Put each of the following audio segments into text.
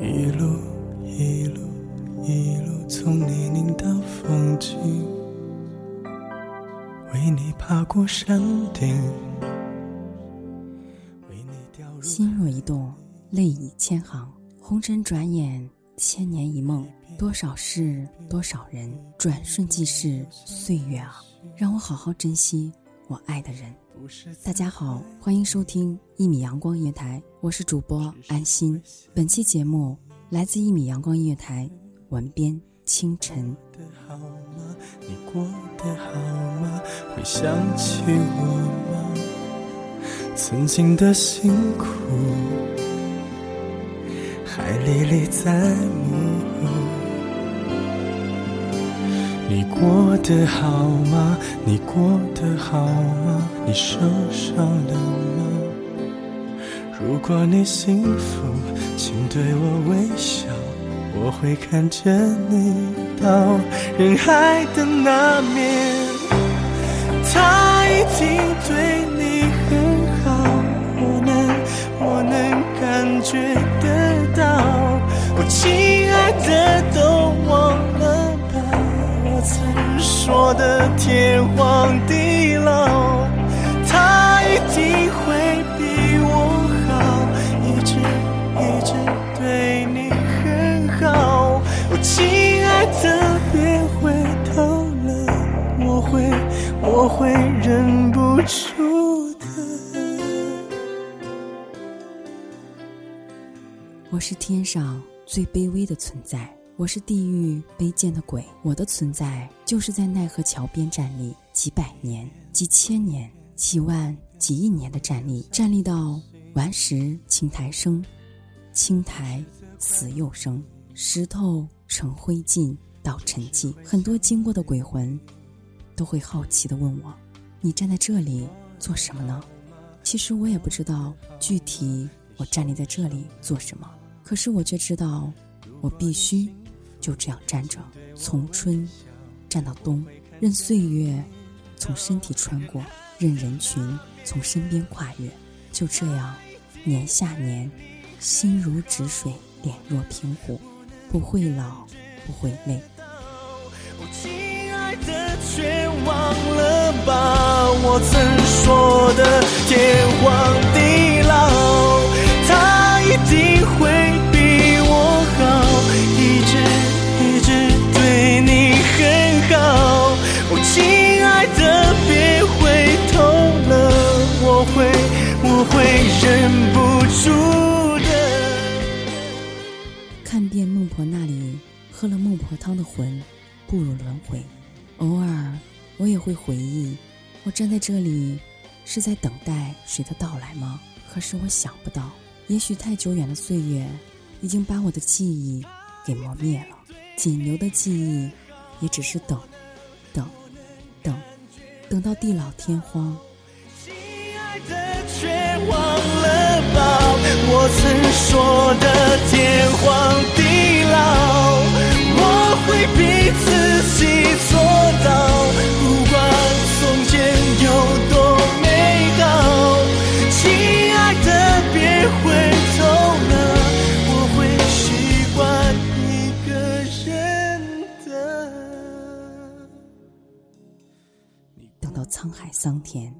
一路一路一路从泥泞到风景，为你爬过山顶，为你掉入心若一动，泪已千行。红尘转眼，千年一梦。多少事，多少人，转瞬即逝。岁月啊，让我好好珍惜我爱的人。大家好，欢迎收听一米阳光音乐台，我是主播安心。本期节目来自一米阳光音乐台，文编清晨。你过得好吗？会想起我吗？曾经的辛苦还历历在目。你过得好吗？你过得好吗？你受伤了吗？如果你幸福，请对我微笑，我会看着你到人海的那面。他一定对你很好，我能我能感觉得到。我亲爱的都忘了，说的天荒地老。他一定会比我好，一直一直对你很好。我亲爱的，别回头了，我会我会忍不住的。我是天上最卑微的存在，我是地狱卑贱的鬼。我的存在就是在奈何桥边站立，几百年、几千年、几万、几亿年的站立，站立到顽石青苔生，青苔死又生，石头成灰烬到沉寂。很多经过的鬼魂都会好奇地问我：“你站在这里做什么呢？”其实我也不知道具体我站立在这里做什么，可是我却知道，我必须就这样站着，从春站到冬，任岁月从身体穿过，任人群从身边跨越，就这样年下年，心如止水，脸若平湖，不会老，不会累。我亲爱的，却忘了吧，我曾说的天荒地老。爱的，别回头了，我会我会忍不住的。看遍孟婆那里喝了孟婆汤的魂，不如轮回。偶尔，我也会回忆，我站在这里，是在等待谁的到来吗？可是我想不到，也许太久远的岁月，已经把我的记忆给磨灭了，仅留的记忆也只是等，等，等，等到地老天荒。亲爱的却忘了吧，我曾说的天荒地老，我会逼自己做到，桑田。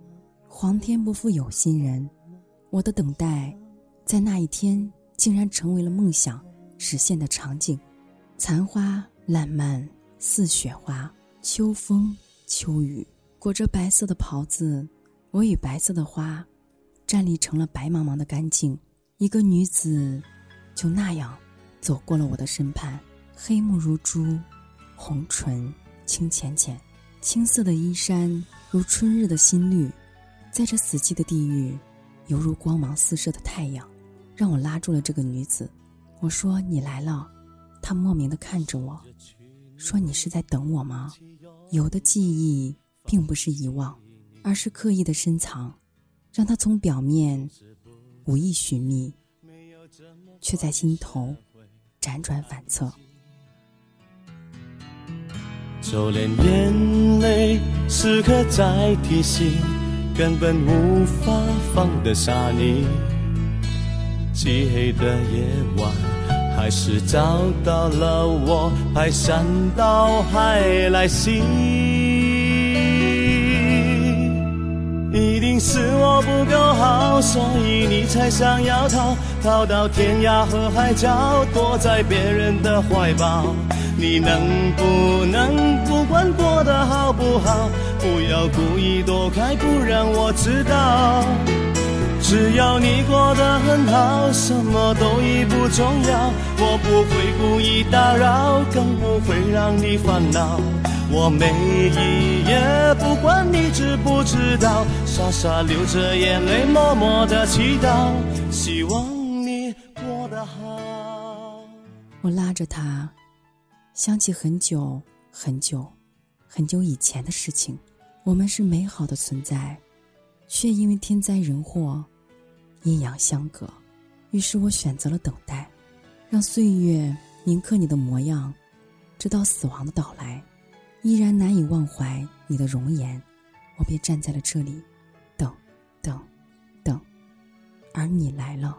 皇天不负有心人，我的等待，在那一天竟然成为了梦想实现的场景。残花烂漫似雪花，秋风秋雨，裹着白色的袍子，我与白色的花，站立成了白茫茫的干净。一个女子，就那样走过了我的身畔，黑目如珠，红唇轻浅浅，青色的衣衫如春日的新绿。在这死寂的地狱，犹如光芒四射的太阳，让我拉住了这个女子。我说：“你来了。”她莫名的看着我，说：“你是在等我吗？”有的记忆并不是遗忘，而是刻意的深藏，让它从表面无意寻觅，却在心头辗转反侧。就连眼泪时刻在提醒。根本无法放得下你。漆黑的夜晚，还是找到了我，排山倒海来袭。是我不够好，所以你才想要逃，逃到天涯和海角，躲在别人的怀抱。你能不能不管过得好不好？不要故意躲开，不让我知道。只要你过得很好，什么都已不重要。我不会故意打扰，更不会让你烦恼。我每一夜不管你知不知道，傻傻流着眼泪，默默的祈祷，希望你过得好。我拉着他，想起很久很久很久以前的事情。我们是美好的存在，却因为天灾人祸，阴阳相隔。于是我选择了等待，让岁月铭刻你的模样，直到死亡的到来，依然难以忘怀你的容颜。我便站在了这里，而你来了，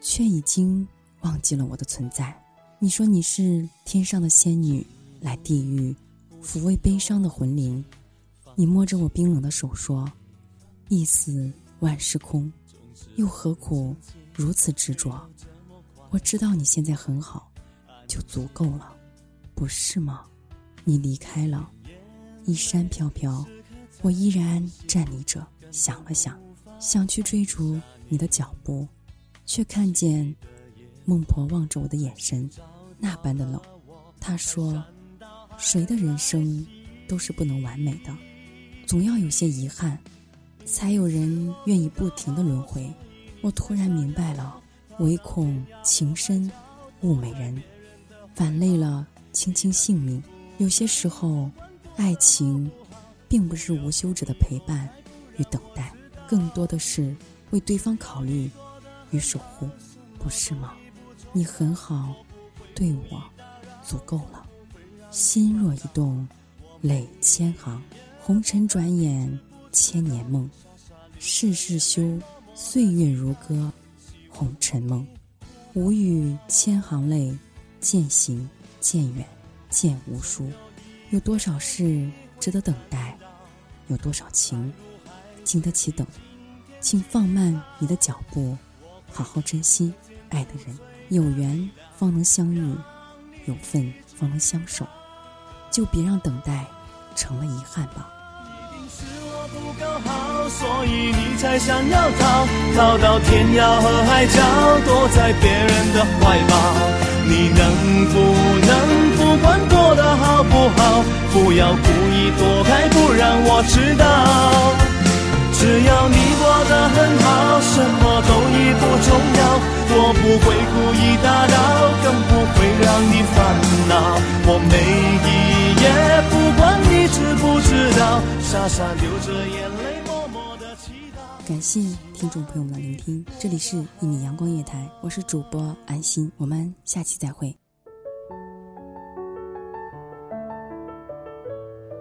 却已经忘记了我的存在。你说你是天上的仙女，来地狱抚慰悲伤的魂灵。你摸着我冰冷的手说：“一死万事空，又何苦如此执着？”我知道你现在很好，就足够了，不是吗？你离开了，衣衫飘飘，我依然站立着，想了想，想去追逐你的脚步，却看见孟婆望着我的眼神，那般的冷。她说：“谁的人生都是不能完美的。”总要有些遗憾，才有人愿意不停的轮回。我突然明白了，唯恐情深误美人，反累了卿卿性命。有些时候，爱情并不是无休止的陪伴与等待，更多的是为对方考虑与守护，不是吗？你很好，对我足够了。心若一动，泪千行。红尘转眼千年梦，世事休，岁月如歌，红尘梦。无语千行泪，渐行渐远渐无书。有多少事值得等待？有多少情经得起等？请放慢你的脚步，好好珍惜爱的人。有缘方能相遇，有份方能相守，就别让等待。成了遗憾吧。一定是我不够好，所以你才想要逃，逃到天涯和海角，躲在别人的怀抱。你能不能不管过得好不好，不要故意躲开，不让我知道。只要你过得很好，什么都已不重要，我不会故意打扰，更不会让你烦恼，我每一夜不管你知不知道，傻傻流着眼泪默默的祈祷，感谢听众朋友们的聆听，这里是一米阳光夜台，我是主播安心，我们下期再会。